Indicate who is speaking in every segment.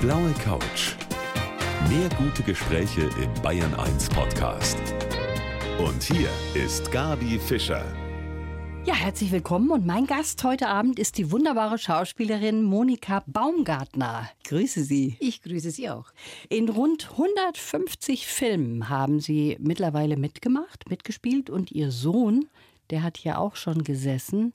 Speaker 1: blaue Couch. Mehr gute Gespräche im Bayern 1 Podcast. Und hier ist Gabi Fischer.
Speaker 2: Ja, herzlich willkommen und mein Gast heute Abend ist die wunderbare Schauspielerin Monika Baumgartner. Grüße Sie.
Speaker 3: Ich grüße Sie auch.
Speaker 2: In rund 150 Filmen haben Sie mittlerweile mitgemacht, mitgespielt und Ihr Sohn, der hat hier auch schon gesessen.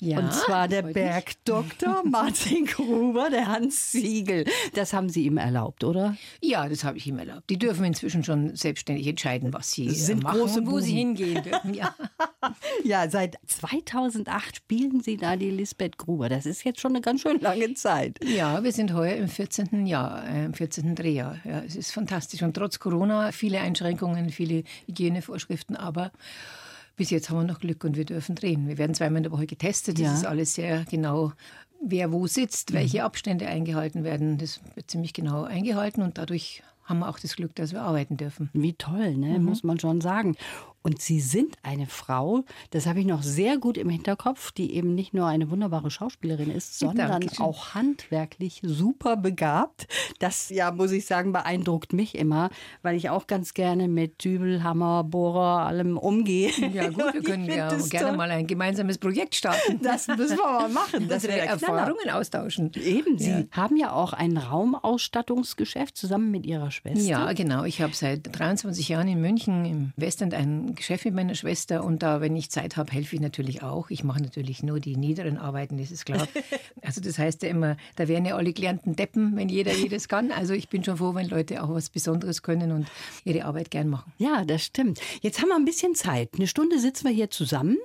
Speaker 3: Ja,
Speaker 2: und zwar der. Bergdoktor Martin Gruber, der Hans Siegel. Das haben Sie ihm erlaubt, oder?
Speaker 3: Ja, das habe ich ihm erlaubt. Die dürfen inzwischen schon selbstständig entscheiden, was sie
Speaker 2: sind
Speaker 3: machen
Speaker 2: große
Speaker 3: und wo
Speaker 2: Buben.
Speaker 3: sie hingehen dürfen. Ja.
Speaker 2: Ja, seit 2008 spielen Sie da die Lisbeth Gruber. Das ist jetzt schon eine ganz schön lange Zeit.
Speaker 3: ja, wir sind heuer im 14. Jahr, äh, im 14. Drehjahr. Ja, es ist fantastisch. Und trotz Corona viele Einschränkungen, viele Hygienevorschriften, aber bis jetzt haben wir noch Glück und wir dürfen drehen. Wir werden zweimal in der Woche getestet. Das
Speaker 2: Ja.
Speaker 3: ist alles sehr genau, wer wo sitzt, welche Abstände eingehalten werden. Das wird ziemlich genau eingehalten und dadurch haben wir auch das Glück, dass wir arbeiten dürfen.
Speaker 2: Wie toll, ne? muss man schon sagen. Und Sie sind eine Frau, das habe ich noch sehr gut im Hinterkopf, die eben nicht nur eine wunderbare Schauspielerin ist, sondern
Speaker 3: Dankeschön.
Speaker 2: auch handwerklich super begabt. Das, ja, muss ich sagen, beeindruckt mich immer, weil ich auch ganz gerne mit Dübel, Hammer, Bohrer, allem umgehe.
Speaker 3: Ja gut, wir können ja
Speaker 2: das
Speaker 3: gerne
Speaker 2: toll.
Speaker 3: mal ein gemeinsames Projekt starten.
Speaker 2: Das müssen wir mal machen. Das
Speaker 3: Unsere
Speaker 2: wäre der Knaller.
Speaker 3: Erfahrungen austauschen.
Speaker 2: Eben, Sie
Speaker 3: Ja.
Speaker 2: haben ja auch ein Raumausstattungsgeschäft zusammen mit Ihrer Schwester.
Speaker 3: Ja, genau. Ich habe seit 23 Jahren in München im Westend ein Geschäft mit meiner Schwester und da, wenn ich Zeit habe, helfe ich natürlich auch. Ich mache natürlich nur die niederen Arbeiten, das ist klar. Also das heißt ja immer, da wären ja alle gelernten Deppen, wenn jeder jedes kann. Also ich bin schon froh, wenn Leute auch was Besonderes können und ihre Arbeit gern machen.
Speaker 2: Ja, das stimmt. Jetzt haben wir ein bisschen Zeit. Eine Stunde sitzen wir hier zusammen.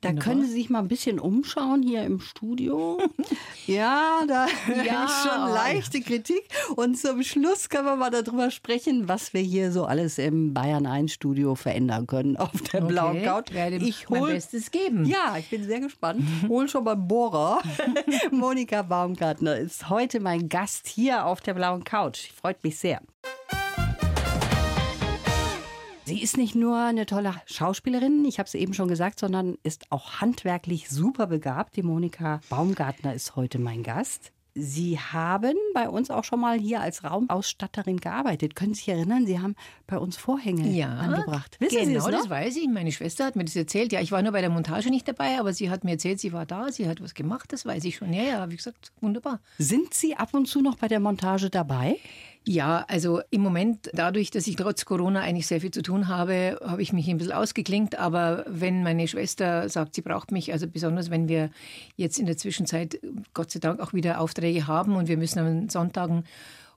Speaker 2: Da
Speaker 3: Wunderbar.
Speaker 2: können Sie sich mal ein bisschen umschauen hier im Studio. ja, da
Speaker 3: Ja.
Speaker 2: ist schon leichte Kritik. Und zum Schluss können wir mal darüber sprechen, was wir hier so alles im Bayern 1 Studio verändern können auf der blauen
Speaker 3: Okay,
Speaker 2: Couch.
Speaker 3: werde
Speaker 2: Ich
Speaker 3: mein
Speaker 2: hol
Speaker 3: Bestes geben.
Speaker 2: ja, ich bin sehr gespannt. Hol schon mal Bohrer. Monika Baumgartner ist heute mein Gast hier auf der blauen Couch. Freut mich sehr. Sie ist nicht nur eine tolle Schauspielerin, ich habe es eben schon gesagt, sondern ist auch handwerklich super begabt. Die Monika Baumgartner ist heute mein Gast. Sie haben bei uns auch schon mal hier als Raumausstatterin gearbeitet. Können Sie sich erinnern? Sie haben bei uns Vorhänge
Speaker 3: Ja,
Speaker 2: angebracht. Wissen Sie
Speaker 3: genau,
Speaker 2: es noch?
Speaker 3: das weiß ich. Meine Schwester hat mir das erzählt. Ja, ich war nur bei der Montage nicht dabei, aber sie hat mir erzählt, sie war da, sie hat was gemacht, das weiß ich schon. Ja, ja, wie gesagt, wunderbar.
Speaker 2: Sind Sie ab und zu noch bei der Montage dabei?
Speaker 3: Ja, also im Moment, dadurch, dass ich trotz Corona eigentlich sehr viel zu tun habe, habe ich mich ein bisschen ausgeklinkt. Aber wenn meine Schwester sagt, sie braucht mich, also besonders wenn wir jetzt in der Zwischenzeit Gott sei Dank auch wieder Aufträge haben und wir müssen an Sonntagen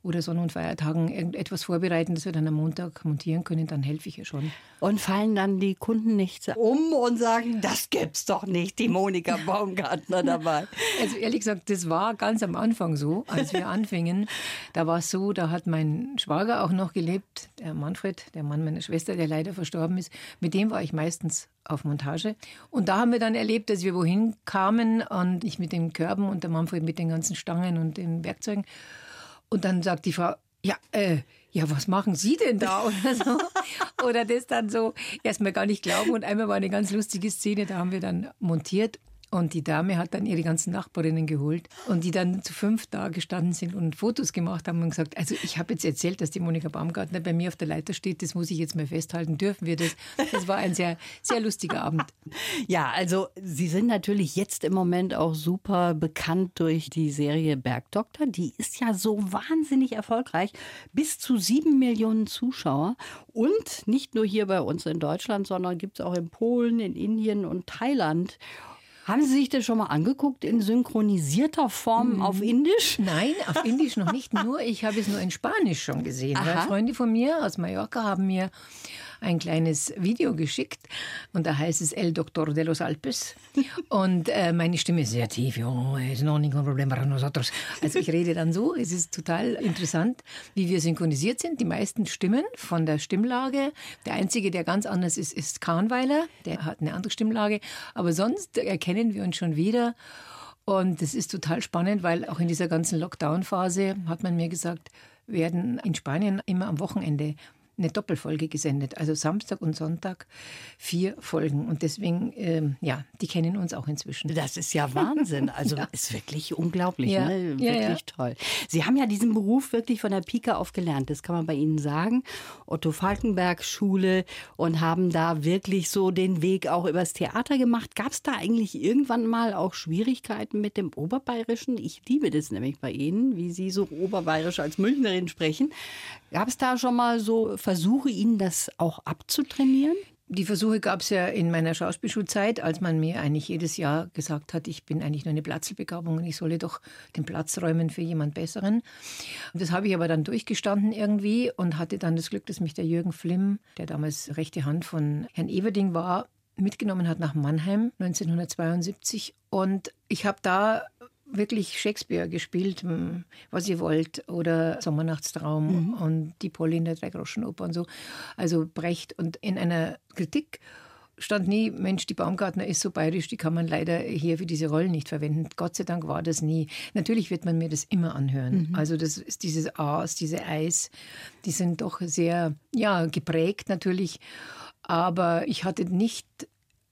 Speaker 3: oder Sonn- und Feiertagen irgendetwas vorbereiten, dass wir dann am Montag montieren können, dann helfe ich ihr schon.
Speaker 2: Und fallen dann die Kunden nicht um und sagen, das gibt's doch nicht, die Monika Baumgartner dabei.
Speaker 3: Also ehrlich gesagt, das war ganz am Anfang so, als wir anfingen. Da war es so, da hat mein Schwager auch noch gelebt, der Manfred, der Mann meiner Schwester, der leider verstorben ist. Mit dem war ich meistens auf Montage. Und da haben wir dann erlebt, dass wir wohin kamen und ich mit den Körben und der Manfred mit den ganzen Stangen und den Werkzeugen. Und dann sagt die Frau, ja, äh, ja, was machen Sie denn da? Oder so. Oder das dann so erstmal gar nicht glauben. Und einmal war eine ganz lustige Szene, da haben wir dann montiert. Und die Dame hat dann ihre ganzen Nachbarinnen geholt und die dann zu fünf da gestanden sind und Fotos gemacht haben und gesagt, also ich habe jetzt erzählt, dass die Monika Baumgartner bei mir auf der Leiter steht, das muss ich jetzt mal festhalten, dürfen wir das? Das war ein sehr, sehr lustiger Abend.
Speaker 2: Ja, also Sie sind natürlich jetzt im Moment auch super bekannt durch die Serie Bergdoktor. Die ist ja so wahnsinnig erfolgreich. Bis zu sieben Millionen Zuschauer. Und nicht nur hier bei uns in Deutschland, sondern gibt es auch in Polen, in Indien und Thailand. Haben Sie sich das schon mal angeguckt in synchronisierter Form auf Indisch?
Speaker 3: Nein, auf Indisch noch nicht nur. Ich habe es nur in Spanisch schon gesehen. Freunde von mir aus Mallorca haben mir ein kleines Video geschickt und da heißt es El Doctor de los Alpes und äh, meine Stimme ist sehr tief. Es no ningún problema para nosotros. Also ich rede dann so. Es ist total interessant, wie wir synchronisiert sind. Die meisten Stimmen von der Stimmlage. Der einzige, der ganz anders ist, ist Kahnweiler. Der hat eine andere Stimmlage. Aber sonst erkennen wir uns schon wieder. Und das ist total spannend, weil auch in dieser ganzen Lockdown-Phase, hat man mir gesagt, werden in Spanien immer am Wochenende eine Doppelfolge gesendet. Also Samstag und Sonntag vier Folgen. Und deswegen, ähm, ja, die kennen uns auch inzwischen.
Speaker 2: Das ist ja Wahnsinn. Also ja. ist wirklich unglaublich,
Speaker 3: ja.
Speaker 2: ne? Wirklich ja, toll. Sie haben ja diesen Beruf wirklich von der Pike auf gelernt. Das kann man bei Ihnen sagen. Otto Falkenberg Schule und haben da wirklich so den Weg auch übers Theater gemacht. Gab es da eigentlich irgendwann mal auch Schwierigkeiten mit dem Oberbayerischen? Ich liebe das nämlich bei Ihnen, wie Sie so oberbayerisch als Münchnerin sprechen. Gab es da schon mal so Versuche, Ihnen das auch abzutrainieren?
Speaker 3: Die Versuche gab es ja in meiner Schauspielschulzeit, als man mir eigentlich jedes Jahr gesagt hat, ich bin eigentlich nur eine Platzelbegabung und ich solle doch den Platz räumen für jemand Besseren. Das habe ich aber dann durchgestanden irgendwie und hatte dann das Glück, dass mich der Jürgen Flimm, der damals rechte Hand von Herrn Everding war, mitgenommen hat nach Mannheim 1972. Und ich habe da wirklich Shakespeare gespielt, hm, was ihr wollt, oder Sommernachtstraum mhm. und die Polly in der Dreigroschenoper und so. Also Brecht. Und in einer Kritik stand nie, Mensch, die Baumgartner ist so bayerisch, die kann man leider hier für diese Rollen nicht verwenden. Gott sei Dank war das nie. Natürlich wird man mir das immer anhören. Mhm. Also das ist dieses Aas, diese Eis, die sind doch sehr, ja, geprägt natürlich. Aber ich hatte nicht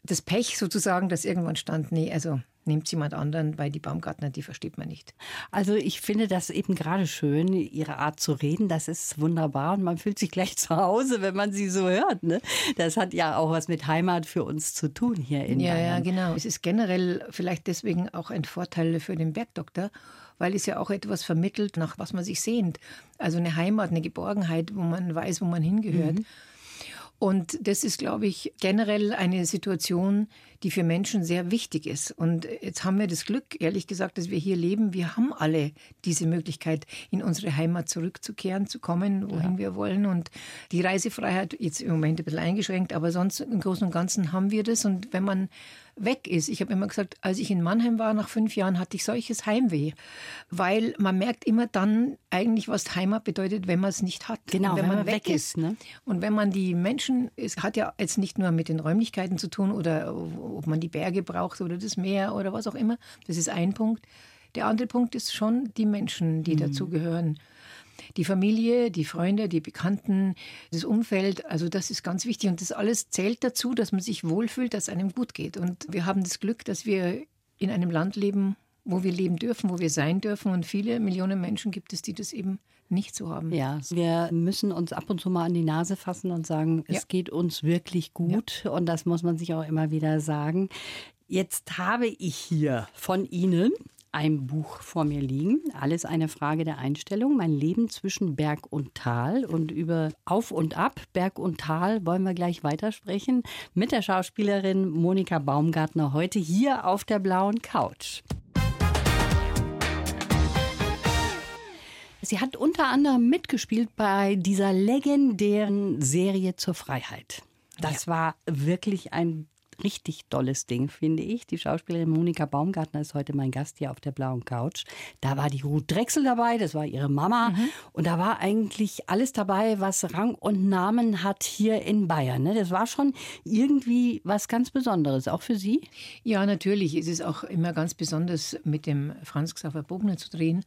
Speaker 3: das Pech sozusagen, dass irgendwann stand, nee, also nimmt jemand anderen, weil die Baumgartner, die versteht man nicht.
Speaker 2: Also ich finde das eben gerade schön, ihre Art zu reden, das ist wunderbar und man fühlt sich gleich zu Hause, wenn man sie so hört. Ne? Das hat ja auch was mit Heimat für uns zu tun hier in
Speaker 3: ja,
Speaker 2: Bayern.
Speaker 3: Ja, genau. Es ist generell vielleicht deswegen auch ein Vorteil für den Bergdoktor, weil es ja auch etwas vermittelt, nach was man sich sehnt. Also eine Heimat, eine Geborgenheit, wo man weiß, wo man hingehört. Mhm. Und das ist, glaube ich, generell eine Situation, die für Menschen sehr wichtig ist. Und jetzt haben wir das Glück, ehrlich gesagt, dass wir hier leben. Wir haben alle diese Möglichkeit, in unsere Heimat zurückzukehren, zu kommen, wohin ja. wir wollen. Und die Reisefreiheit, jetzt im Moment ein bisschen eingeschränkt, aber sonst im Großen und Ganzen haben wir das. Und wenn man weg ist. Ich habe immer gesagt, als ich in Mannheim war, nach fünf Jahren, hatte ich solches Heimweh. Weil man merkt immer dann eigentlich, was Heimat bedeutet, wenn man es nicht hat.
Speaker 2: Genau, wenn, wenn, man, man weg, weg ist. Ne?
Speaker 3: Und wenn man die Menschen, es hat ja jetzt nicht nur mit den Räumlichkeiten zu tun oder ob man die Berge braucht oder das Meer oder was auch immer. Das ist ein Punkt. Der andere Punkt ist schon die Menschen, die mhm. dazugehören die Familie, die Freunde, die Bekannten, das Umfeld. Also das ist ganz wichtig und das alles zählt dazu, dass man sich wohlfühlt, dass einem gut geht. Und wir haben das Glück, dass wir in einem Land leben, wo wir leben dürfen, wo wir sein dürfen. Und viele Millionen Menschen gibt es, die das eben nicht so haben.
Speaker 2: Ja, wir müssen uns ab und zu mal an die Nase fassen und sagen, ja. es geht uns wirklich gut. Ja. Und das muss man sich auch immer wieder sagen. Jetzt habe ich hier von Ihnen ein Buch vor mir liegen. Alles eine Frage der Einstellung. Mein Leben zwischen Berg und Tal. Und über Auf und Ab, Berg und Tal wollen wir gleich weitersprechen mit der Schauspielerin Monika Baumgartner heute hier auf der blauen Couch. Sie hat unter anderem mitgespielt bei dieser legendären Serie zur Freiheit. Das ja. war wirklich ein richtig tolles Ding, finde ich. Die Schauspielerin Monika Baumgartner ist heute mein Gast hier auf der blauen Couch. Da war die Ruth Drechsel dabei, das war ihre Mama. Mhm. Und da war eigentlich alles dabei, was Rang und Namen hat hier in Bayern. Ne? Das war schon irgendwie was ganz Besonderes, auch für Sie?
Speaker 3: Ja, natürlich. Es ist auch immer ganz besonders, mit dem Franz Xaver Bogner zu drehen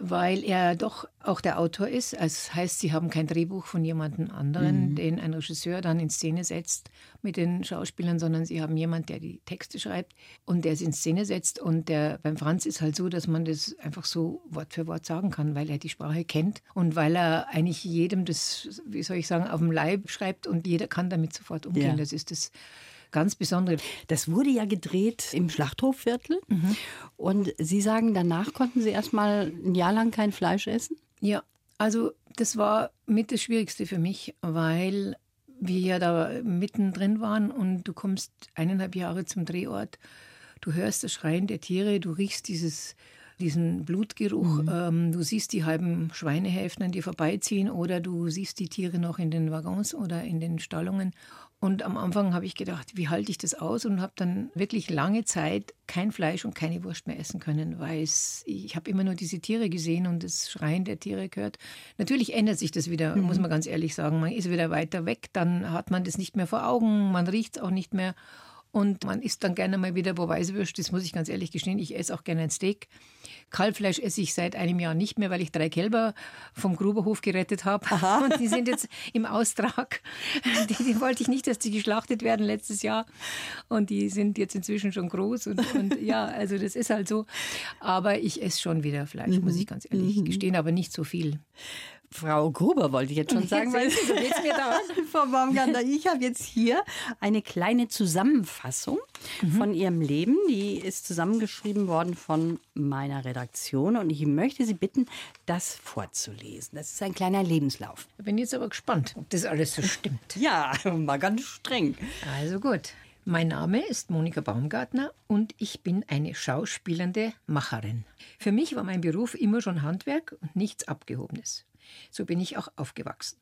Speaker 3: weil er doch auch der Autor ist. Das heißt, sie haben kein Drehbuch von jemandem anderen, mhm. den ein Regisseur dann in Szene setzt mit den Schauspielern, sondern sie haben jemanden, der die Texte schreibt und der es in Szene setzt. Und der beim Franz ist halt so, dass man das einfach so Wort für Wort sagen kann, weil er die Sprache kennt und weil er eigentlich jedem das, wie soll ich sagen, auf dem Leib schreibt und jeder kann damit sofort umgehen. Ja. Das ist das ganz besondere.
Speaker 2: Das wurde ja gedreht im Schlachthofviertel. Mhm. Und Sie sagen, danach konnten Sie erst mal ein Jahr lang kein Fleisch essen?
Speaker 3: Ja, also das war mit das Schwierigste für mich, weil wir ja da mittendrin waren und du kommst eineinhalb Jahre zum Drehort. Du hörst das Schreien der Tiere, du riechst dieses diesen Blutgeruch. Mhm. Ähm, du siehst die halben Schweinehälften an dir vorbeiziehen oder du siehst die Tiere noch in den Waggons oder in den Stallungen. Und am Anfang habe ich gedacht, wie halte ich das aus? Und habe dann wirklich lange Zeit kein Fleisch und keine Wurst mehr essen können, weil es, ich habe immer nur diese Tiere gesehen und das Schreien der Tiere gehört. Natürlich ändert sich das wieder, mhm. muss man ganz ehrlich sagen. Man ist wieder weiter weg, dann hat man das nicht mehr vor Augen, man riecht es auch nicht mehr. Und man isst dann gerne mal wieder wo Weißwürst, das muss ich ganz ehrlich gestehen. Ich esse auch gerne ein Steak. Kalbfleisch esse ich seit einem Jahr nicht mehr, weil ich drei Kälber vom Gruberhof gerettet habe. Und die sind jetzt im Austrag. Die, die, wollte ich nicht, dass die geschlachtet werden letztes Jahr. Und die sind jetzt inzwischen schon groß. Und, und ja, also das ist halt so. Aber ich esse schon wieder Fleisch, muss ich ganz ehrlich mhm. gestehen, aber nicht so viel.
Speaker 2: Frau Gruber wollte ich jetzt schon sagen, weil so geht's mir da. Frau Baumgartner, ich habe jetzt hier eine kleine Zusammenfassung mhm. von Ihrem Leben. Die ist zusammengeschrieben worden von meiner Redaktion und ich möchte Sie bitten, das vorzulesen. Das ist ein kleiner Lebenslauf.
Speaker 3: Ich bin jetzt aber gespannt, ob das alles so stimmt.
Speaker 2: ja, mal ganz streng.
Speaker 3: Also gut. Mein Name ist Monika Baumgartner und ich bin eine schauspielende Macherin. Für mich war mein Beruf immer schon Handwerk und nichts Abgehobenes. So bin ich auch aufgewachsen.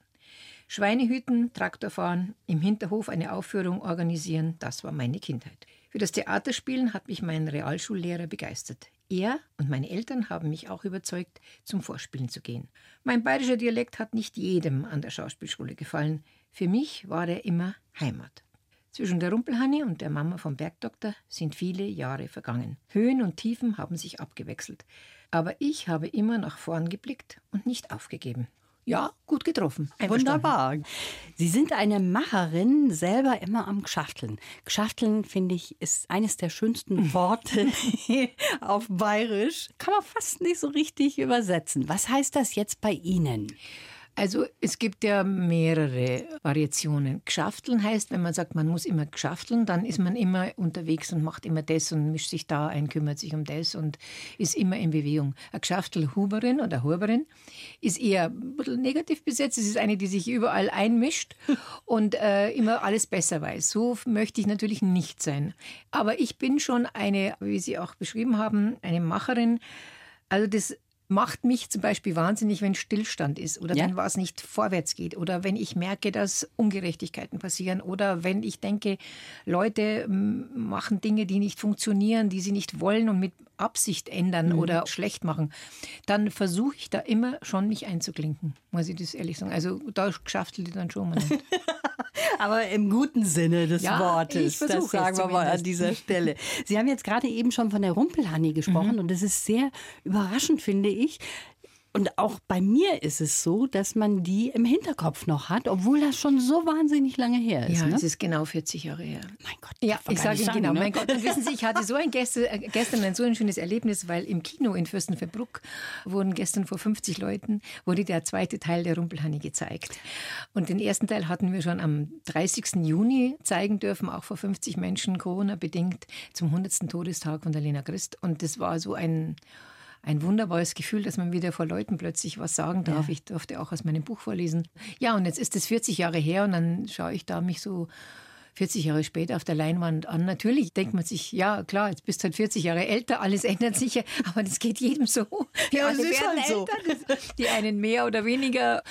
Speaker 3: Schweine hüten, Traktor fahren, im Hinterhof eine Aufführung organisieren, das war meine Kindheit. Für das Theaterspielen hat mich mein Realschullehrer begeistert. Er und meine Eltern haben mich auch überzeugt, zum Vorspielen zu gehen. Mein bayerischer Dialekt hat nicht jedem an der Schauspielschule gefallen. Für mich war er immer Heimat. Zwischen der Rumpelhanni und der Mama vom Bergdoktor sind viele Jahre vergangen. Höhen und Tiefen haben sich abgewechselt. Aber ich habe immer nach vorn geblickt und nicht aufgegeben. Ja, gut getroffen.
Speaker 2: Wunderbar. Sie sind eine Macherin, selber immer am Gschafteln. Gschafteln, finde ich, ist eines der schönsten Worte auf Bayerisch. Kann man fast nicht so richtig übersetzen. Was heißt das jetzt bei Ihnen?
Speaker 3: Also es gibt ja mehrere Variationen. Geschafteln heißt, wenn man sagt, man muss immer geschafteln, dann ist man immer unterwegs und macht immer das und mischt sich da ein, kümmert sich um das und ist immer in Bewegung. Eine Geschaftelhuberin oder Huberin ist eher ein bisschen negativ besetzt. Es ist eine, die sich überall einmischt und äh, immer alles besser weiß. So möchte ich natürlich nicht sein. Aber ich bin schon eine, wie Sie auch beschrieben haben, eine Macherin. Also das macht mich zum Beispiel wahnsinnig, wenn Stillstand ist oder ja. wenn was nicht vorwärts geht oder wenn ich merke, dass Ungerechtigkeiten passieren oder wenn ich denke, Leute machen Dinge, die nicht funktionieren, die sie nicht wollen und mit Absicht ändern mhm. oder schlecht machen, dann versuche ich da immer schon mich einzuklinken, muss ich das ehrlich sagen. Also da schaftelt dann schon mal nicht.
Speaker 2: Aber im guten Sinne des
Speaker 3: ja,
Speaker 2: Wortes. das sagen wir mal an dieser Stelle. Sie haben jetzt gerade eben schon von der Rumpelhanni gesprochen mhm. und das ist sehr überraschend, finde ich, und auch bei mir ist es so, dass man die im Hinterkopf noch hat, obwohl das schon so wahnsinnig lange her ist.
Speaker 3: Ja,
Speaker 2: ne?
Speaker 3: es ist genau 40 Jahre her.
Speaker 2: Mein Gott.
Speaker 3: Ja, ich sage Ihnen genau, ne? mein Gott. Und wissen Sie, ich hatte so ein gestern, äh, gestern ein so ein schönes Erlebnis, weil im Kino in Fürstenfeldbruck wurden gestern vor 50 Leuten wurde der zweite Teil der Rumpelhanni gezeigt. Und den ersten Teil hatten wir schon am 30. Juni zeigen dürfen, auch vor 50 Menschen Corona bedingt zum 100. Todestag von der Lena Christ. Und das war so ein ein wunderbares Gefühl, dass man wieder vor Leuten plötzlich was sagen darf. Ja. Ich durfte auch aus meinem Buch vorlesen. Ja, und jetzt ist es 40 Jahre her und dann schaue ich da mich so 40 Jahre später auf der Leinwand an. Natürlich denkt man sich, ja klar, jetzt bist du halt 40 Jahre älter, alles ändert sich ja, aber das geht jedem so.
Speaker 2: Wir ja, alle werden halt
Speaker 3: älter, so. die einen mehr oder weniger.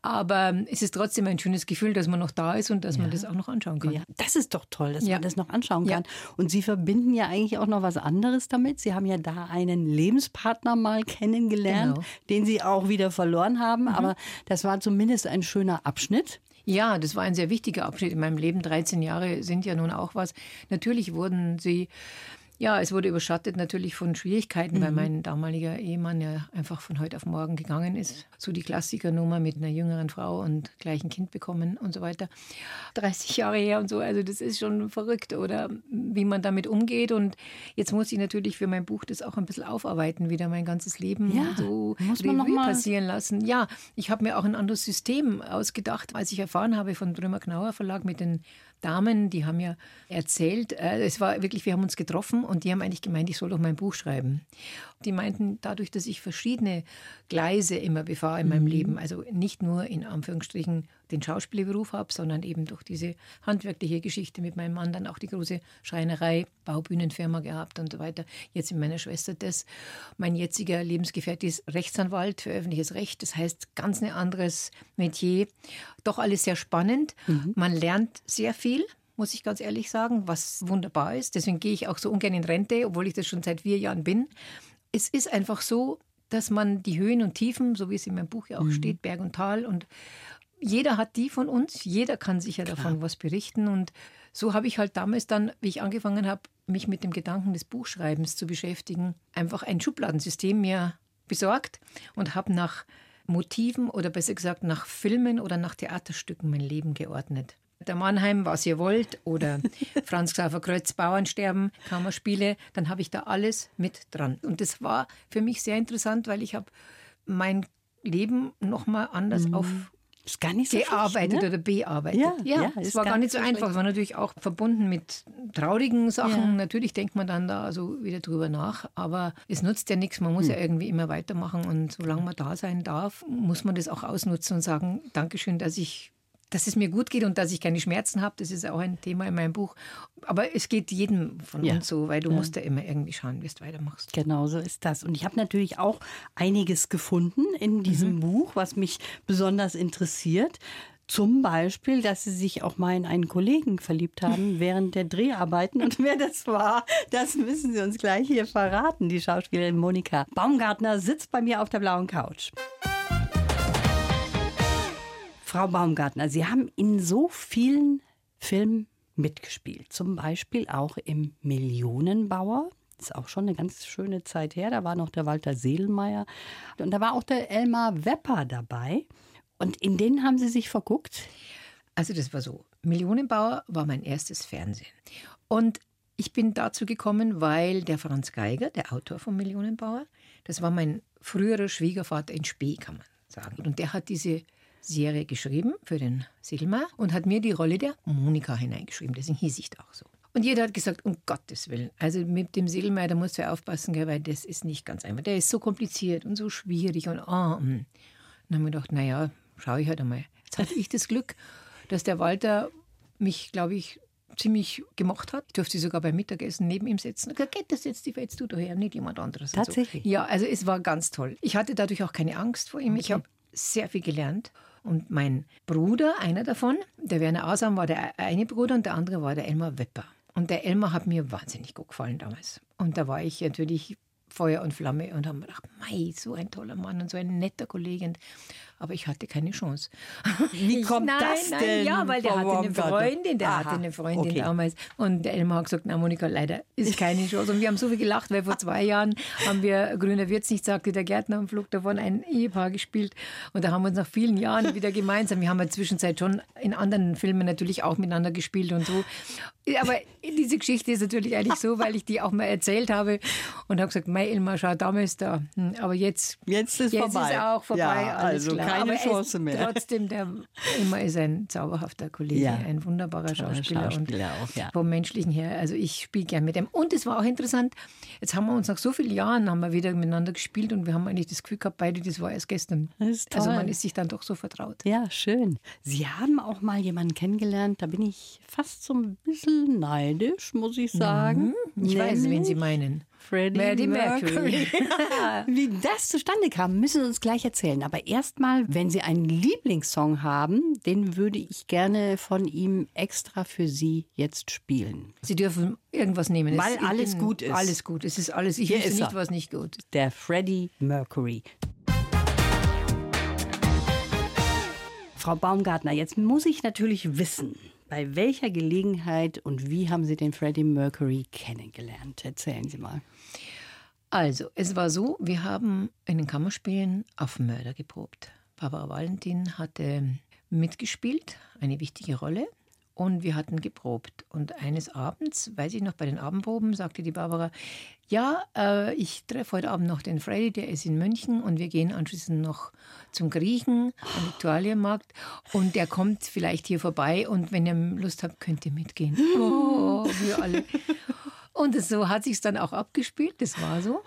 Speaker 3: Aber es ist trotzdem ein schönes Gefühl, dass man noch da ist und dass ja. man das auch noch anschauen kann. Ja,
Speaker 2: das ist doch toll, dass ja. man das noch anschauen kann. Und Sie verbinden ja eigentlich auch noch was anderes damit. Sie haben ja da einen Lebenspartner mal kennengelernt, genau. den Sie auch wieder verloren haben. Mhm. Aber das war zumindest ein schöner Abschnitt.
Speaker 3: Ja, das war ein sehr wichtiger Abschnitt in meinem Leben. 13 Jahre sind ja nun auch was. Natürlich wurden sie ja, es wurde überschattet natürlich von Schwierigkeiten, mhm. weil mein damaliger Ehemann ja einfach von heute auf morgen gegangen ist. So die Klassikernummer mit einer jüngeren Frau und gleich ein Kind bekommen und so weiter. 30 Jahre her und so, also das ist schon verrückt, oder wie man damit umgeht. Und jetzt muss ich natürlich für mein Buch das auch ein bisschen aufarbeiten, wieder mein ganzes Leben ja, so
Speaker 2: muss man noch mal
Speaker 3: passieren lassen. Ja, ich habe mir auch ein anderes System ausgedacht, als ich erfahren habe von Brümmer Knauer Verlag mit den Damen, die haben ja erzählt, äh, es war wirklich, wir haben uns getroffen und die haben eigentlich gemeint, ich soll doch mein Buch schreiben. Die meinten, dadurch, dass ich verschiedene Gleise immer befahre in meinem mhm. Leben, also nicht nur in Anführungsstrichen den Schauspielberuf habe, sondern eben durch diese handwerkliche Geschichte mit meinem Mann dann auch die große Schreinerei, Baubühnenfirma gehabt und so weiter. Jetzt mit meiner Schwester das. Mein jetziger Lebensgefährte ist Rechtsanwalt für öffentliches Recht, das heißt ganz ein anderes Metier. Doch alles sehr spannend. Mhm. Man lernt sehr viel muss ich ganz ehrlich sagen, was wunderbar ist. Deswegen gehe ich auch so ungern in Rente, obwohl ich das schon seit vier Jahren bin. Es ist einfach so, dass man die Höhen und Tiefen, so wie es in meinem Buch ja auch mhm. steht, Berg und Tal und jeder hat die von uns, jeder kann sicher Klar. davon was berichten und so habe ich halt damals dann, wie ich angefangen habe, mich mit dem Gedanken des Buchschreibens zu beschäftigen, einfach ein Schubladensystem mir besorgt und habe nach Motiven oder besser gesagt nach Filmen oder nach Theaterstücken mein Leben geordnet. Der Mannheim, was ihr wollt, oder Franz Xaver Kreuz, Bauernsterben, Kammerspiele, dann habe ich da alles mit dran. Und das war für mich sehr interessant, weil ich habe mein Leben nochmal anders mhm. auf
Speaker 2: ist gar nicht so
Speaker 3: gearbeitet
Speaker 2: ne?
Speaker 3: oder bearbeitet. Ja, ja, ja es war gar nicht so einfach. Es war natürlich auch verbunden mit traurigen Sachen. Ja. Natürlich denkt man dann da so wieder drüber nach, aber es nutzt ja nichts. Man muss hm. ja irgendwie immer weitermachen und solange man da sein darf, muss man das auch ausnutzen und sagen, Dankeschön, dass ich dass es mir gut geht und dass ich keine Schmerzen habe, das ist auch ein Thema in meinem Buch. Aber es geht jedem von ja. uns so, weil du ja. musst ja immer irgendwie schauen, wie du weitermachst.
Speaker 2: Genau so ist das. Und ich habe natürlich auch einiges gefunden in diesem mhm. Buch, was mich besonders interessiert. Zum Beispiel, dass sie sich auch mal in einen Kollegen verliebt haben während der Dreharbeiten. Und wer das war, das müssen Sie uns gleich hier verraten. Die Schauspielerin Monika Baumgartner sitzt bei mir auf der blauen Couch. Frau Baumgartner, Sie haben in so vielen Filmen mitgespielt. Zum Beispiel auch im Millionenbauer. Das ist auch schon eine ganz schöne Zeit her. Da war noch der Walter Seelmeier. Und da war auch der Elmar Wepper dabei. Und in den haben Sie sich verguckt?
Speaker 3: Also das war so. Millionenbauer war mein erstes Fernsehen. Und ich bin dazu gekommen, weil der Franz Geiger, der Autor von Millionenbauer, das war mein früherer Schwiegervater in Spee, kann man sagen. Und der hat diese Serie geschrieben für den Silmar und hat mir die Rolle der Monika hineingeschrieben. Deswegen hieß ich da auch so. Und jeder hat gesagt, um Gottes Willen. Also mit dem Silmar, da musst du ja aufpassen, weil das ist nicht ganz einfach. Der ist so kompliziert und so schwierig und oh, mm. Und dann haben wir gedacht, naja, schaue ich halt einmal. Jetzt hatte ich das Glück, dass der Walter mich, glaube ich, ziemlich gemacht hat. Ich durfte sogar beim Mittagessen neben ihm sitzen. Geht das jetzt, die fällst du daher, nicht jemand anderes.
Speaker 2: Tatsächlich?
Speaker 3: So. Ja, also es war ganz toll. Ich hatte dadurch auch keine Angst vor ihm. Okay. Ich habe sehr viel gelernt. Und mein Bruder, einer davon, der Werner Asam, war der eine Bruder und der andere war der Elmar Wepper. Und der Elmar hat mir wahnsinnig gut gefallen damals. Und da war ich natürlich Feuer und Flamme und haben gedacht, mei, so ein toller Mann und so ein netter Kollege aber ich hatte keine Chance.
Speaker 2: Wie kommt nein, das
Speaker 3: nein,
Speaker 2: denn?
Speaker 3: Ja, weil der hatte eine Freundin, der Aha, hatte eine Freundin okay. damals. Und der Elmar hat gesagt, na Monika, leider ist keine Chance. Und wir haben so viel gelacht, weil vor zwei Jahren haben wir Grüner Wird's nicht, sagte der Gärtner am Flug davon, ein Ehepaar gespielt. Und da haben wir uns nach vielen Jahren wieder gemeinsam, wir haben der Zwischenzeit schon in anderen Filmen natürlich auch miteinander gespielt und so. Aber diese Geschichte ist natürlich eigentlich so, weil ich die auch mal erzählt habe und habe gesagt, mei Elmar, schau, damals da. Hm, aber jetzt,
Speaker 2: jetzt ist
Speaker 3: jetzt
Speaker 2: vorbei.
Speaker 3: Ist auch vorbei. Ja,
Speaker 2: also
Speaker 3: klar
Speaker 2: keine Chance mehr.
Speaker 3: Trotzdem, der immer ist ein zauberhafter Kollege, ja. ein wunderbarer Schauspieler.
Speaker 2: Schauspieler und auch, ja.
Speaker 3: Vom Menschlichen her, also ich spiele gern mit ihm. Und es war auch interessant, jetzt haben wir uns nach so vielen Jahren haben wir wieder miteinander gespielt und wir haben eigentlich das Gefühl gehabt, beide, das war erst gestern. Also man ist sich dann doch so vertraut.
Speaker 2: Ja, schön. Sie haben auch mal jemanden kennengelernt, da bin ich fast so ein bisschen neidisch, muss ich sagen.
Speaker 3: Mhm. Ich Nämlich weiß, wen Sie meinen.
Speaker 2: Freddie, Freddie Mercury. Wie das zustande kam, müssen Sie uns gleich erzählen. Aber erstmal, wenn Sie einen Lieblingssong haben, den würde ich gerne von ihm extra für Sie jetzt spielen.
Speaker 3: Sie dürfen irgendwas nehmen.
Speaker 2: Weil es, alles gut ist.
Speaker 3: Alles gut. Es ist alles. Ich Hier wüsste nicht, was nicht gut ist.
Speaker 2: Der Freddie Mercury. Frau Baumgartner, jetzt muss ich natürlich wissen, bei welcher Gelegenheit und wie haben Sie den Freddie Mercury kennengelernt? Erzählen Sie mal.
Speaker 3: Also, es war so, wir haben in den Kammerspielen auf Mörder geprobt. Barbara Valentin hatte mitgespielt, eine wichtige Rolle. Und wir hatten geprobt. Und eines Abends, weiß ich noch, bei den Abendproben, sagte die Barbara, ja, äh, ich treffe heute Abend noch den Freddy, der ist in München und wir gehen anschließend noch zum Griechen am Viktualienmarkt und der kommt vielleicht hier vorbei und wenn ihr Lust habt, könnt ihr mitgehen. Oh, wir alle. Und so hat sich dann auch abgespielt, das war so.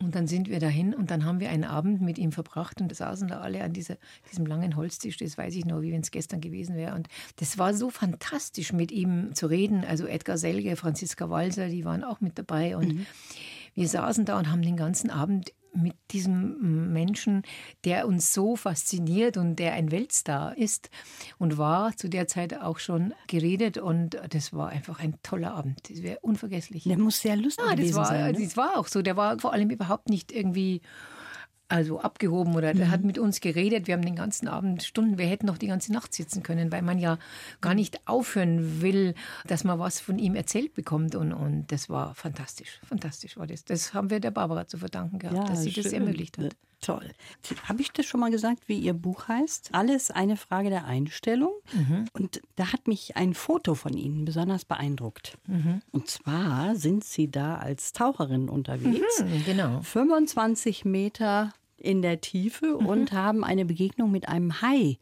Speaker 3: Und dann sind wir dahin und dann haben wir einen Abend mit ihm verbracht und saßen da alle an dieser, diesem langen Holztisch, das weiß ich noch, wie wenn es gestern gewesen wäre. Und das war so fantastisch, mit ihm zu reden. Also Edgar Selge, Franziska Walser, die waren auch mit dabei. Und mhm. Wir saßen da und haben den ganzen Abend mit diesem Menschen, der uns so fasziniert und der ein Weltstar ist und war zu der Zeit auch schon geredet und das war einfach ein toller Abend. Das wäre unvergesslich.
Speaker 2: Der muss sehr lustig
Speaker 3: ja,
Speaker 2: das
Speaker 3: war,
Speaker 2: sein.
Speaker 3: Ne? Das war auch so. Der war vor allem überhaupt nicht irgendwie also abgehoben oder der hat mit uns geredet. Wir haben den ganzen Abend Stunden, wir hätten noch die ganze Nacht sitzen können, weil man ja gar nicht aufhören will, dass man was von ihm erzählt bekommt. Und, und das war fantastisch. Fantastisch war das. Das haben wir der Barbara zu verdanken gehabt,
Speaker 2: Ja,
Speaker 3: dass sie das
Speaker 2: schön.
Speaker 3: ermöglicht hat.
Speaker 2: Toll. Habe ich das schon mal gesagt, wie Ihr Buch heißt? Alles eine Frage der Einstellung.
Speaker 3: Mhm.
Speaker 2: Und da hat mich ein Foto von Ihnen besonders beeindruckt.
Speaker 3: Mhm.
Speaker 2: Und zwar sind Sie da als Taucherin unterwegs.
Speaker 3: Mhm, genau.
Speaker 2: 25 Meter in der Tiefe
Speaker 3: Mhm.
Speaker 2: und haben eine Begegnung mit einem Hai.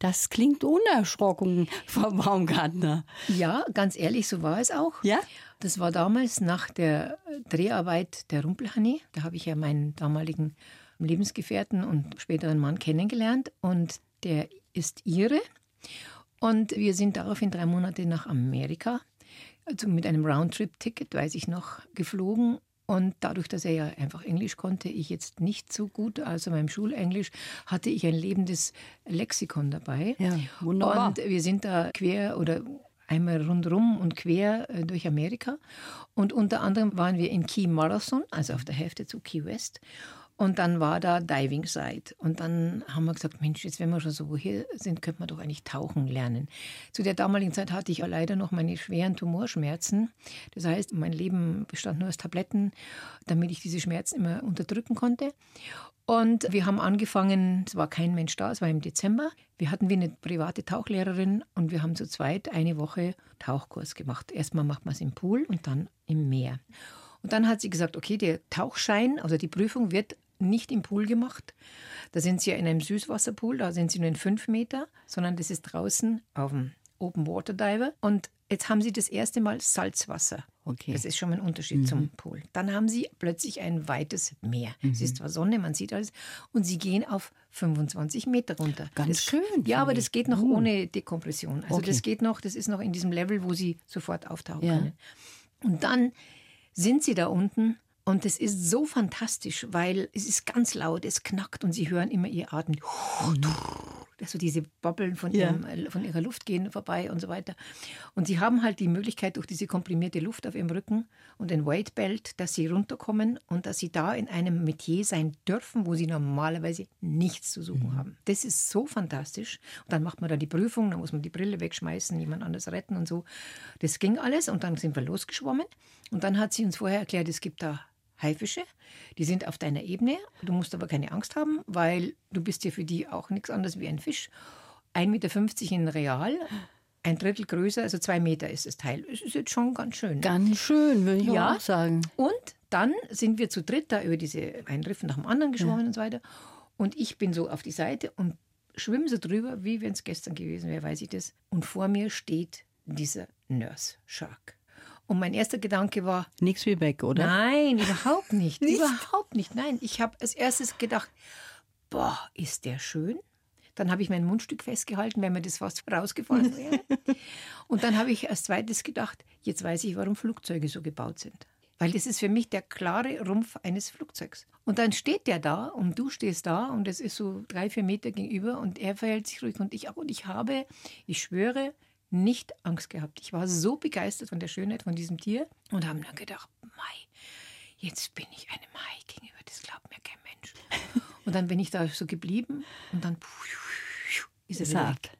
Speaker 2: Das klingt unerschrocken, Frau Baumgartner.
Speaker 3: Ja, ganz ehrlich, so war es auch.
Speaker 2: Ja?
Speaker 3: Das war damals nach der Dreharbeit der Rumpelhoney. Da habe ich ja meinen damaligen Lebensgefährten und späteren Mann kennengelernt. Und der ist Ire. Und wir sind daraufhin drei Monate nach Amerika, also mit einem Roundtrip-Ticket, weiß ich noch, geflogen. Und dadurch, dass er ja einfach Englisch konnte, ich jetzt nicht so gut, also meinem Schulenglisch, hatte ich ein lebendes Lexikon dabei.
Speaker 2: Ja, wunderbar.
Speaker 3: Und wir sind da quer oder einmal rundrum und quer äh, durch Amerika. Und unter anderem waren wir in Key Marathon, also auf der Hälfte zu Key West. Und dann war da Diving Side. Und dann haben wir gesagt, Mensch, jetzt wenn wir schon so hier sind, könnte man doch eigentlich tauchen lernen. Zu der damaligen Zeit hatte ich ja leider noch meine schweren Tumorschmerzen. Das heißt, mein Leben bestand nur aus Tabletten, damit ich diese Schmerzen immer unterdrücken konnte. Und wir haben angefangen, es war kein Mensch da, es war im Dezember. Wir hatten wie eine private Tauchlehrerin und wir haben zu zweit eine Woche Tauchkurs gemacht. Erstmal macht man es im Pool und dann im Meer. Und dann hat sie gesagt, okay, der Tauchschein, also die Prüfung wird nicht im Pool gemacht. Da sind sie ja in einem Süßwasserpool, da sind sie nur in fünf Meter, sondern das ist draußen auf dem Open Water Diver. Und jetzt haben sie das erste Mal Salzwasser.
Speaker 2: Okay.
Speaker 3: Das ist schon ein Unterschied zum Pool. Dann haben sie plötzlich ein weites Meer. Es ist zwar Sonne, man sieht alles. Und sie gehen auf 25 Meter runter.
Speaker 2: Ganz
Speaker 3: das,
Speaker 2: schön,
Speaker 3: Ja, aber das geht noch
Speaker 2: Uh.
Speaker 3: ohne Dekompression. Also
Speaker 2: Okay.
Speaker 3: das geht noch, das ist noch in diesem Level, wo sie sofort auftauchen
Speaker 2: Ja.
Speaker 3: können. Und dann sind sie da unten und das ist so fantastisch, weil es ist ganz laut, es knackt und sie hören immer ihr Atem. Also diese Bobbeln von, ihrem, äh, von ihrer Luft gehen vorbei und so weiter. Und sie haben halt die Möglichkeit durch diese komprimierte Luft auf ihrem Rücken und den Weight Belt, dass sie runterkommen und dass sie da in einem Metier sein dürfen, wo sie normalerweise nichts zu suchen haben. Das ist so fantastisch. Und dann macht man da die Prüfung, dann muss man die Brille wegschmeißen, jemand anders retten und so. Das ging alles und dann sind wir losgeschwommen. Und dann hat sie uns vorher erklärt, es gibt da Haifische, die sind auf deiner Ebene. Du musst aber keine Angst haben, weil du bist ja für die auch nichts anderes wie ein Fisch. 1,50 Meter in Real, ein Drittel größer, also zwei Meter ist das Teil. Es ist jetzt schon ganz schön.
Speaker 2: Ganz schön, würde ich
Speaker 3: Ja.
Speaker 2: auch sagen.
Speaker 3: Und dann sind wir zu dritt da über diese einen Riff nach dem anderen geschwommen und so weiter. Und ich bin so auf die Seite und schwimme so drüber, wie wenn es gestern gewesen wäre, weiß ich das. Und vor mir steht dieser Nurse Shark. Und mein erster Gedanke war,
Speaker 2: Nichts wie weg, oder?
Speaker 3: Nein, überhaupt nicht.
Speaker 2: Nicht?
Speaker 3: Überhaupt nicht. Nein, ich habe als erstes gedacht, boah, ist der schön. Dann habe ich mein Mundstück festgehalten, wenn mir das fast rausgefallen wäre. Und dann habe ich als zweites gedacht, jetzt weiß ich, warum Flugzeuge so gebaut sind. Weil das ist für mich der klare Rumpf eines Flugzeugs. Und dann steht der da und du stehst da und es ist so drei, vier Meter gegenüber und er verhält sich ruhig und ich auch. Und ich habe, ich schwöre, nicht Angst gehabt. Ich war so begeistert von der Schönheit von diesem Tier und habe dann gedacht, Mai, jetzt bin ich einem Hai gegenüber, das glaubt mir kein Mensch. Und dann bin ich da so geblieben und dann ist er weg.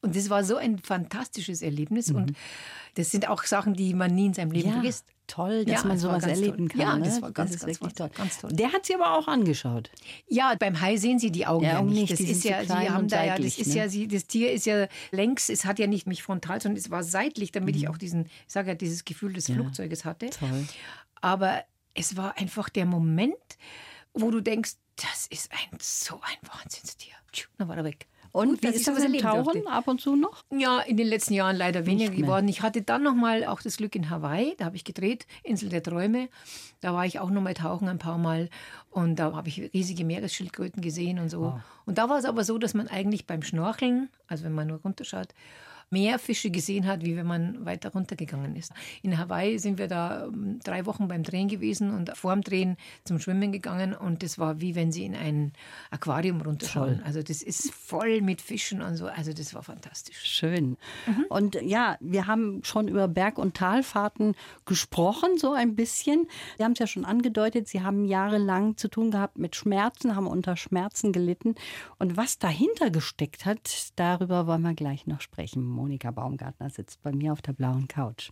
Speaker 3: Und das war so ein fantastisches Erlebnis und das sind auch Sachen, die man nie in seinem Leben
Speaker 2: Ja,
Speaker 3: vergisst.
Speaker 2: toll, dass
Speaker 3: Ja,
Speaker 2: man sowas erleben
Speaker 3: toll.
Speaker 2: kann.
Speaker 3: Ja, das
Speaker 2: ne?
Speaker 3: war ganz,
Speaker 2: ist
Speaker 3: ganz
Speaker 2: wirklich
Speaker 3: toll. Ganz toll.
Speaker 2: Der hat sie aber auch angeschaut.
Speaker 3: Ja, beim Hai sehen Sie die Augen
Speaker 2: Ja,
Speaker 3: ja, nicht. Das
Speaker 2: die
Speaker 3: ist ja, Sie haben da ja, das ist
Speaker 2: ne?
Speaker 3: ja, Sie, das Tier ist ja längs, es hat ja nicht mich frontal, sondern es war seitlich, damit
Speaker 2: Mhm.
Speaker 3: ich auch diesen, ich sage ja, dieses Gefühl des Flugzeuges hatte.
Speaker 2: Toll.
Speaker 3: Aber es war einfach der Moment, wo du denkst, das ist ein so ein Wahnsinnstier. Dann war er weg.
Speaker 2: Und
Speaker 3: Gut,
Speaker 2: wie ist das
Speaker 3: erleben
Speaker 2: Tauchen
Speaker 3: durfte.
Speaker 2: ab und zu noch?
Speaker 3: Ja, in den letzten Jahren leider weniger geworden. Ich hatte dann noch mal auch das Glück in Hawaii, da habe ich gedreht, Insel der Träume. Da war ich auch noch mal tauchen ein paar Mal und da habe ich riesige Meeresschildkröten gesehen und so. Und da war es aber so, dass man eigentlich beim Schnorcheln, also wenn man nur runterschaut, mehr Fische gesehen hat, wie wenn man weiter runtergegangen ist. In Hawaii sind wir da ähm, drei Wochen beim Drehen gewesen und vor dem Drehen zum Schwimmen gegangen und das war wie wenn sie in ein Aquarium runterschauen. Also das ist voll mit Fischen und so. Also das war fantastisch.
Speaker 2: Schön. Mhm. Und ja, wir haben schon über Berg- und Talfahrten gesprochen, so ein bisschen. Sie haben es ja schon angedeutet, Sie haben jahrelang zu tun gehabt mit Schmerzen, haben unter Schmerzen gelitten. Und was dahinter gesteckt hat, darüber wollen wir gleich noch sprechen. Monika Baumgartner sitzt bei mir auf der blauen Couch.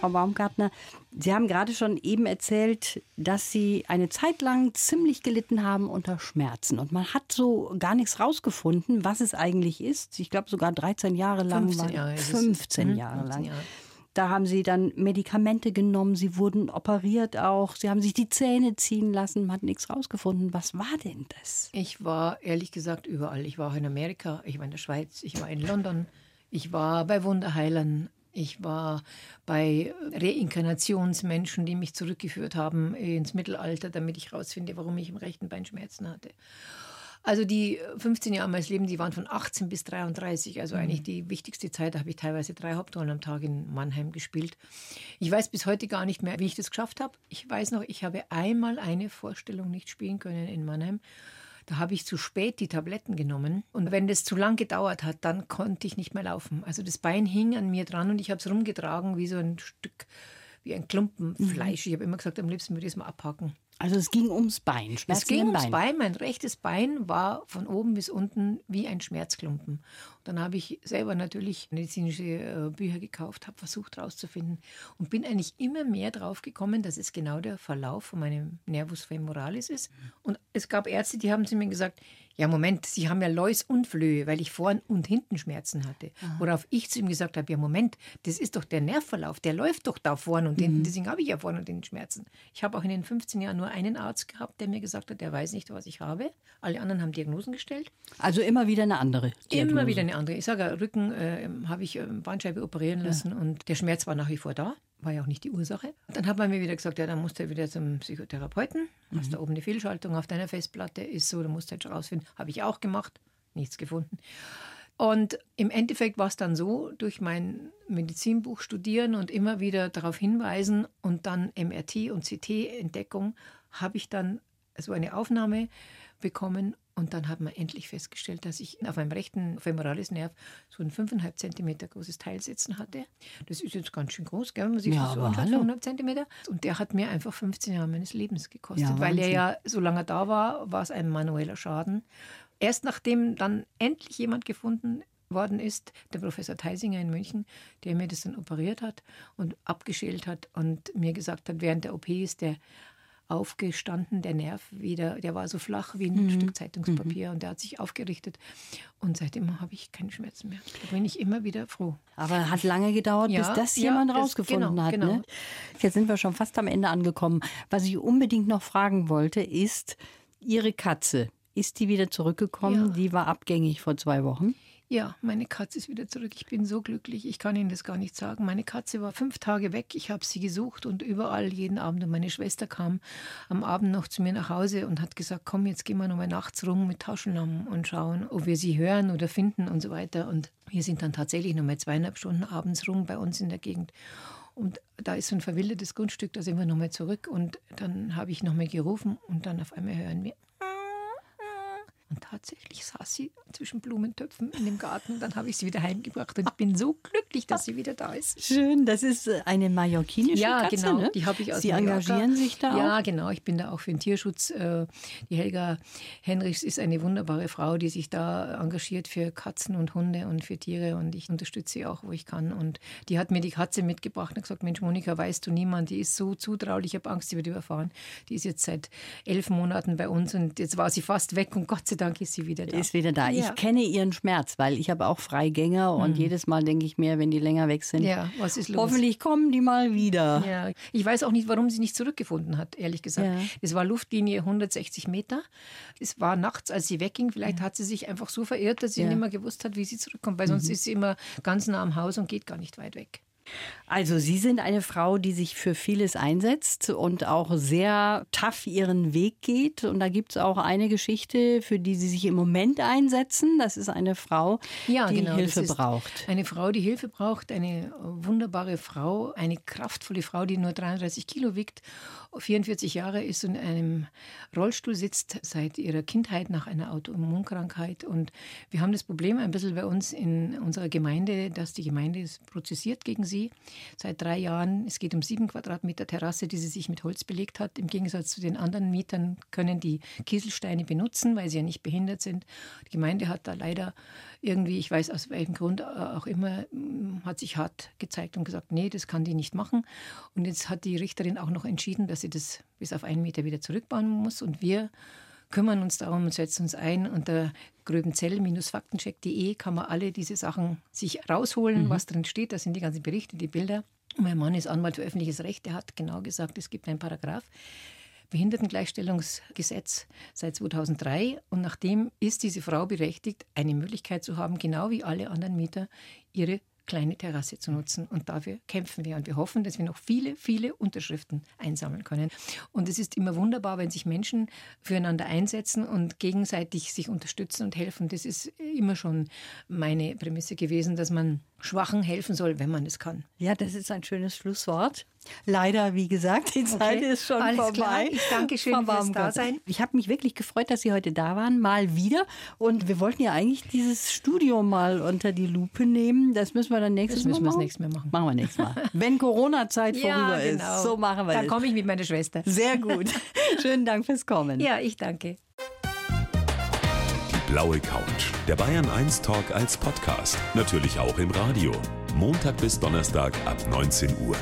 Speaker 2: Frau Baumgartner, Sie haben gerade schon eben erzählt, dass Sie eine Zeit lang ziemlich gelitten haben unter Schmerzen. Und man hat so gar nichts rausgefunden, was es eigentlich ist. Ich glaube sogar 13 Jahre lang.
Speaker 3: 15 Jahre.
Speaker 2: 15 mhm, Jahre lang. Jahre. Da haben sie dann Medikamente genommen, sie wurden operiert auch, sie haben sich die Zähne ziehen lassen, man hat nichts rausgefunden. Was war denn das?
Speaker 3: Ich war ehrlich gesagt überall. Ich war auch in Amerika, ich war in der Schweiz, ich war in London, ich war bei Wunderheilern, ich war bei Reinkarnationsmenschen, die mich zurückgeführt haben ins Mittelalter, damit ich herausfinde, warum ich im rechten Bein Schmerzen hatte. Also die 15 Jahre meines Lebens, die waren von 18 bis 33, also mhm. eigentlich die wichtigste Zeit. Da habe ich teilweise drei Hauptrollen am Tag in Mannheim gespielt. Ich weiß bis heute gar nicht mehr, wie ich das geschafft habe. Ich weiß noch, ich habe einmal eine Vorstellung nicht spielen können in Mannheim. Da habe ich zu spät die Tabletten genommen. Und wenn das zu lang gedauert hat, dann konnte ich nicht mehr laufen. Also das Bein hing an mir dran und ich habe es rumgetragen wie so ein Stück, wie ein Klumpen mhm. Fleisch. Ich habe immer gesagt, am liebsten würde ich es mal abhaken.
Speaker 2: Also es ging ums Bein.
Speaker 3: Schmerzen es ging ums Bein. Bein. Mein rechtes Bein war von oben bis unten wie ein Schmerzklumpen. Und dann habe ich selber natürlich medizinische äh, Bücher gekauft, habe versucht herauszufinden und bin eigentlich immer mehr drauf gekommen, dass es genau der Verlauf von meinem Nervus femoralis ist. Und es gab Ärzte, die haben zu mir gesagt, ja Moment, Sie haben ja Läus und Flöhe, weil ich vorn und hinten Schmerzen hatte. Aha. Worauf ich zu ihm gesagt habe, ja Moment, das ist doch der Nervverlauf, der läuft doch da vorne und hinten, mhm. deswegen habe ich ja vorne und hinten Schmerzen. Ich habe auch in den 15 Jahren nur einen Arzt gehabt, der mir gesagt hat, der weiß nicht, was ich habe. Alle anderen haben Diagnosen gestellt.
Speaker 2: Also immer wieder eine andere
Speaker 3: Diagnose. Immer wieder eine andere. Ich sage, Rücken äh, habe ich äh, Bandscheibe operieren lassen ja. und der Schmerz war nach wie vor da war ja auch nicht die Ursache. Dann hat man mir wieder gesagt, ja, dann musst du wieder zum Psychotherapeuten. Mhm. Hast da oben eine Fehlschaltung auf deiner Festplatte, ist so, da musst du jetzt halt rausfinden. Habe ich auch gemacht, nichts gefunden. Und im Endeffekt war es dann so, durch mein Medizinbuch studieren und immer wieder darauf hinweisen und dann MRT und CT-Entdeckung, habe ich dann so eine Aufnahme bekommen und dann hat man endlich festgestellt, dass ich auf meinem rechten Femoralisnerv so ein 5,5 cm großes Teil sitzen hatte. Das ist jetzt ganz schön groß, gell, wenn man sich ja, das so anschaut, 5,5 cm. Und der hat mir einfach 15 Jahre meines Lebens gekostet, ja, weil er ja, solange er da war, war es ein manueller Schaden. Erst nachdem dann endlich jemand gefunden worden ist, der Professor Theisinger in München, der mir das dann operiert hat und abgeschält hat und mir gesagt hat, während der OP ist der aufgestanden, der Nerv wieder, der war so flach wie ein mhm. Stück Zeitungspapier mhm. und der hat sich aufgerichtet. Und seitdem habe ich keine Schmerzen mehr. Da bin ich immer wieder froh.
Speaker 2: Aber hat lange gedauert, ja, bis das jemand ja, rausgefunden genau, hat. Genau. Ne? Jetzt sind wir schon fast am Ende angekommen. Was ich unbedingt noch fragen wollte, ist, Ihre Katze, ist die wieder zurückgekommen? Ja. Die war abgängig vor zwei Wochen.
Speaker 3: Ja, meine Katze ist wieder zurück. Ich bin so glücklich. Ich kann Ihnen das gar nicht sagen. Meine Katze war fünf Tage weg. Ich habe sie gesucht und überall jeden Abend. Und meine Schwester kam am Abend noch zu mir nach Hause und hat gesagt: Komm, jetzt gehen wir nochmal nachts rum mit Taschenlampen und schauen, ob wir sie hören oder finden und so weiter. Und wir sind dann tatsächlich nochmal zweieinhalb Stunden abends rum bei uns in der Gegend. Und da ist so ein verwildertes Grundstück, da sind wir nochmal zurück. Und dann habe ich nochmal gerufen und dann auf einmal hören wir und tatsächlich saß sie zwischen Blumentöpfen in dem Garten. Und dann habe ich sie wieder heimgebracht. Und ich bin so glücklich, dass sie wieder da ist.
Speaker 2: Schön, das ist äh, eine mallorquinische
Speaker 3: ja,
Speaker 2: Katze,
Speaker 3: genau.
Speaker 2: Ne?
Speaker 3: Die habe ich aus
Speaker 2: Sie Mallorca. engagieren sich da
Speaker 3: Ja, auch? genau. Ich bin da auch für den Tierschutz. Äh, die Helga Henrichs ist eine wunderbare Frau, die sich da engagiert für Katzen und Hunde und für Tiere. Und ich unterstütze sie auch, wo ich kann. Und die hat mir die Katze mitgebracht und gesagt, Mensch, Monika, weißt du niemand, die ist so zutraulich, ich habe Angst, sie wird überfahren. Die ist jetzt seit elf Monaten bei uns und jetzt war sie fast weg und Gott sei Dank ist sie wieder da
Speaker 2: ist wieder da. Ja. Ich kenne ihren Schmerz, weil ich habe auch Freigänger mhm. und jedes Mal denke ich mir, wenn die länger weg sind,
Speaker 3: ja, was ist los?
Speaker 2: hoffentlich kommen die mal wieder.
Speaker 3: Ja. Ich weiß auch nicht, warum sie nicht zurückgefunden hat, ehrlich gesagt. Ja. Es war Luftlinie 160 Meter. Es war nachts, als sie wegging. Vielleicht hat sie sich einfach so verirrt, dass sie nicht mehr gewusst hat, wie sie zurückkommt, weil sonst mhm. ist sie immer ganz nah am Haus und geht gar nicht weit weg.
Speaker 2: Also Sie sind eine Frau, die sich für vieles einsetzt und auch sehr tough ihren Weg geht. Und da gibt es auch eine Geschichte, für die Sie sich im Moment einsetzen. Das ist eine Frau, ja, die genau, Hilfe braucht.
Speaker 3: Eine Frau, die Hilfe braucht, eine wunderbare Frau, eine kraftvolle Frau, die nur 33 Kilo wiegt 44 Jahre ist und in einem Rollstuhl sitzt seit ihrer Kindheit nach einer Autoimmunkrankheit. Und wir haben das Problem ein bisschen bei uns in unserer Gemeinde, dass die Gemeinde prozessiert gegen sie seit drei Jahren. Es geht um sieben Quadratmeter Terrasse, die sie sich mit Holz belegt hat. Im Gegensatz zu den anderen Mietern können die Kieselsteine benutzen, weil sie ja nicht behindert sind. Die Gemeinde hat da leider irgendwie, ich weiß aus welchem Grund auch immer, hat sich hart gezeigt und gesagt, nee, das kann die nicht machen. Und jetzt hat die Richterin auch noch entschieden, dass sie das bis auf einen Meter wieder zurückbauen muss. Und wir kümmern uns darum und setzen uns ein. Unter gröbenzell-faktencheck.de kann man alle diese Sachen sich rausholen, mhm. was drin steht. Da sind die ganzen Berichte, die Bilder. Mein Mann ist Anwalt für öffentliches Recht. Der hat genau gesagt, es gibt einen Paragraph. Behindertengleichstellungsgesetz seit 2003 und nachdem ist diese Frau berechtigt, eine Möglichkeit zu haben, genau wie alle anderen Mieter ihre kleine Terrasse zu nutzen. Und dafür kämpfen wir. Und wir hoffen, dass wir noch viele, viele Unterschriften einsammeln können. Und es ist immer wunderbar, wenn sich Menschen füreinander einsetzen und gegenseitig sich unterstützen und helfen. Das ist immer schon meine Prämisse gewesen, dass man Schwachen helfen soll, wenn man es kann.
Speaker 2: Ja, das ist ein schönes Schlusswort. Leider, wie gesagt, die Zeit okay. ist schon Alles vorbei. Klar.
Speaker 3: Ich danke schön fürs Dasein.
Speaker 2: Ich habe mich wirklich gefreut, dass Sie heute da waren, mal wieder. Und wir wollten ja eigentlich dieses Studio mal unter die Lupe nehmen. Das müssen wir dann nächstes
Speaker 3: das
Speaker 2: Mal machen.
Speaker 3: Das nächstes Mal machen.
Speaker 2: Machen wir nächstes Mal. Wenn Corona-Zeit ja, vorüber genau. ist. So machen wir
Speaker 3: dann das. Dann komme ich mit meiner Schwester.
Speaker 2: Sehr gut. Schönen Dank fürs Kommen.
Speaker 3: Ja, ich danke.
Speaker 1: Die blaue Couch. Der Bayern 1 Talk als Podcast. Natürlich auch im Radio. Montag bis Donnerstag ab 19 Uhr.